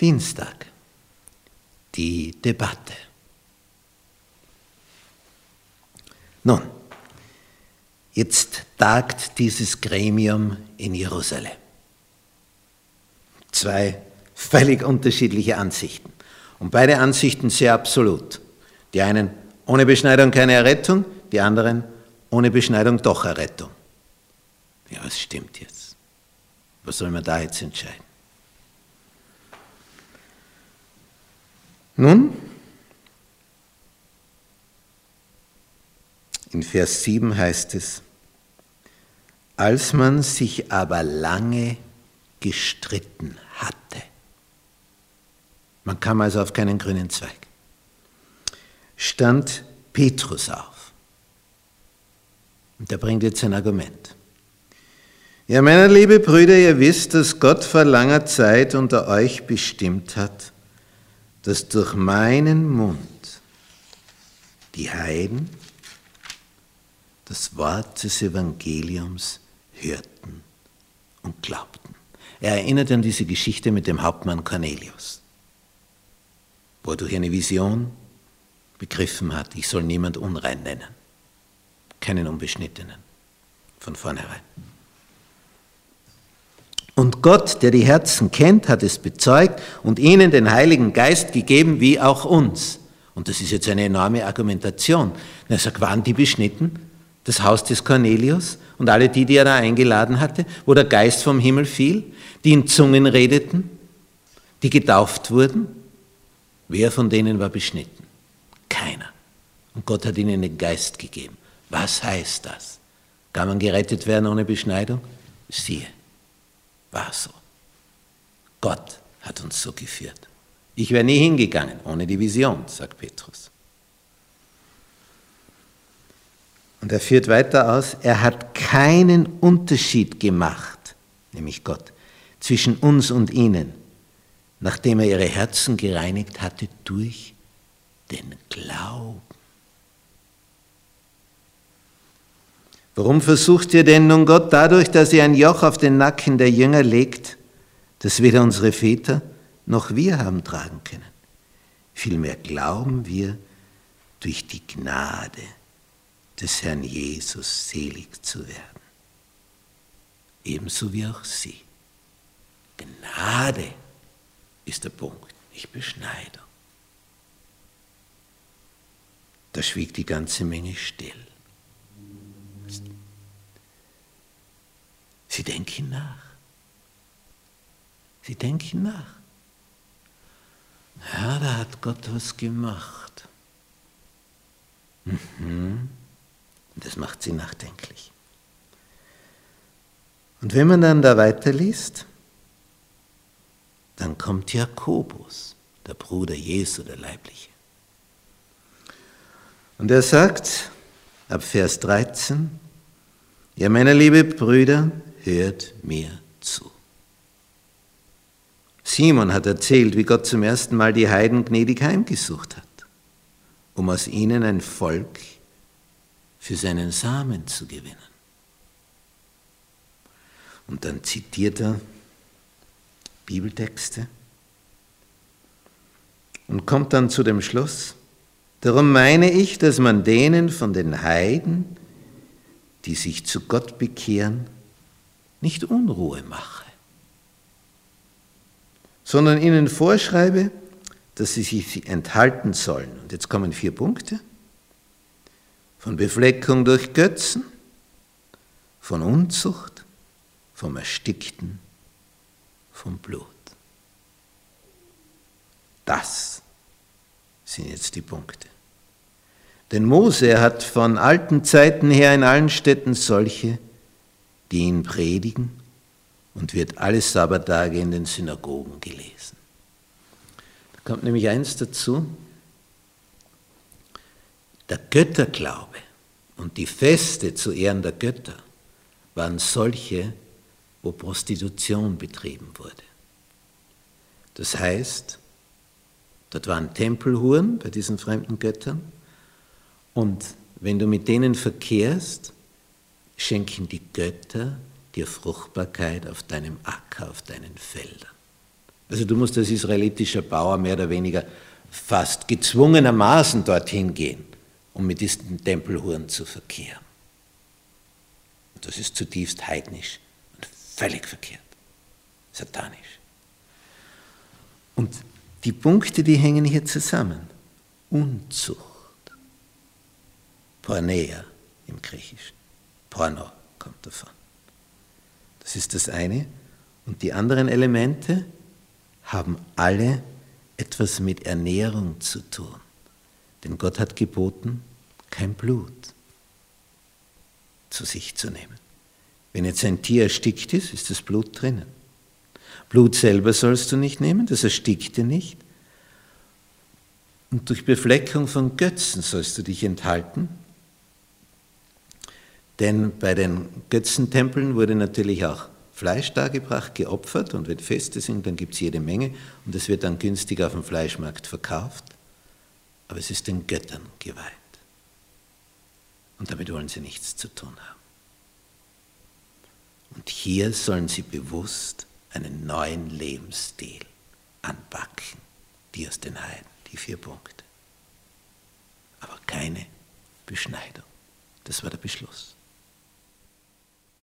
Dienstag. Die Debatte. Nun, jetzt tagt dieses Gremium in Jerusalem. Zwei völlig unterschiedliche Ansichten. Und beide Ansichten sehr absolut. Die einen ohne Beschneidung keine Errettung, die anderen ohne Beschneidung doch Errettung. Ja, was stimmt jetzt? Was soll man da jetzt entscheiden? Nun, in Vers 7 heißt es, als man sich aber lange gestritten hatte. Man kam also auf keinen grünen Zweig. Stand Petrus auf. Und der bringt jetzt ein Argument. Ja, meine liebe Brüder, ihr wisst, dass Gott vor langer Zeit unter euch bestimmt hat, dass durch meinen Mund die Heiden das Wort des Evangeliums hörten und glaubten. Er erinnert an diese Geschichte mit dem Hauptmann Cornelius, wo er durch eine Vision begriffen hat, ich soll niemand unrein nennen, keinen Unbeschnittenen, von vornherein. Und Gott, der die Herzen kennt, hat es bezeugt und ihnen den Heiligen Geist gegeben, wie auch uns. Und das ist jetzt eine enorme Argumentation. Er sagt, waren die beschnitten? Das Haus des Cornelius und alle die, die er da eingeladen hatte, wo der Geist vom Himmel fiel, die in Zungen redeten, die getauft wurden. Wer von denen war beschnitten? Keiner. Und Gott hat ihnen den Geist gegeben. Was heißt das? Kann man gerettet werden ohne Beschneidung? Siehe. War so. Gott hat uns so geführt. Ich wäre nie hingegangen ohne die Vision, sagt Petrus. Und er führt weiter aus, er hat keinen Unterschied gemacht, nämlich Gott, zwischen uns und ihnen, nachdem er ihre Herzen gereinigt hatte durch den Glauben. Warum versucht ihr denn nun Gott dadurch, dass ihr ein Joch auf den Nacken der Jünger legt, das weder unsere Väter noch wir haben tragen können? Vielmehr glauben wir durch die Gnade des Herrn Jesus selig zu werden. Ebenso wie auch sie. Gnade ist der Punkt, nicht Beschneidung. Da schwieg die ganze Menge still. Sie denken nach. Sie denken nach. Ja, da hat Gott was gemacht. Mhm. Das macht sie nachdenklich. Und wenn man dann da weiterliest, dann kommt Jakobus, der Bruder Jesu, der Leibliche. Und er sagt ab Vers 13, ja, meine liebe Brüder, hört mir zu. Simon hat erzählt, wie Gott zum ersten Mal die Heiden gnädig heimgesucht hat, um aus ihnen ein Volk für seinen Samen zu gewinnen. Und dann zitiert er Bibeltexte und kommt dann zu dem Schluss, darum meine ich, dass man denen von den Heiden, die sich zu Gott bekehren, nicht Unruhe mache, sondern ihnen vorschreibe, dass sie sich enthalten sollen. Und jetzt kommen vier Punkte. Von Befleckung durch Götzen, von Unzucht, vom Erstickten, vom Blut. Das sind jetzt die Punkte. Denn Mose hat von alten Zeiten her in allen Städten solche, die ihn predigen und wird alle Sabbatage in den Synagogen gelesen. Da kommt nämlich eins dazu, der Götterglaube und die Feste zu Ehren der Götter waren solche, wo Prostitution betrieben wurde. Das heißt, dort waren Tempelhuren bei diesen fremden Göttern und wenn du mit denen verkehrst, schenken die Götter dir Fruchtbarkeit auf deinem Acker, auf deinen Feldern. Also du musst als israelitischer Bauer mehr oder weniger fast gezwungenermaßen dorthin gehen, um mit diesen Tempelhuren zu verkehren. Das ist zutiefst heidnisch und völlig verkehrt, satanisch. Und die Punkte, die hängen hier zusammen. Unzucht, Pornea im Griechischen, Porno kommt davon. Das ist das eine. Und die anderen Elemente haben alle etwas mit Ernährung zu tun. Denn Gott hat geboten, kein Blut zu sich zu nehmen. Wenn jetzt ein Tier erstickt ist, ist das Blut drinnen. Blut selber sollst du nicht nehmen, das erstickte nicht. Und durch Befleckung von Götzen sollst du dich enthalten. Denn bei den Götzentempeln wurde natürlich auch Fleisch dargebracht, geopfert und wenn Feste sind, dann gibt es jede Menge und es wird dann günstig auf dem Fleischmarkt verkauft. Aber es ist den Göttern geweiht. Und damit wollen sie nichts zu tun haben. Und hier sollen sie bewusst einen neuen Lebensstil anpacken, die aus den Heiden, die vier Punkte. Aber keine Beschneidung. Das war der Beschluss.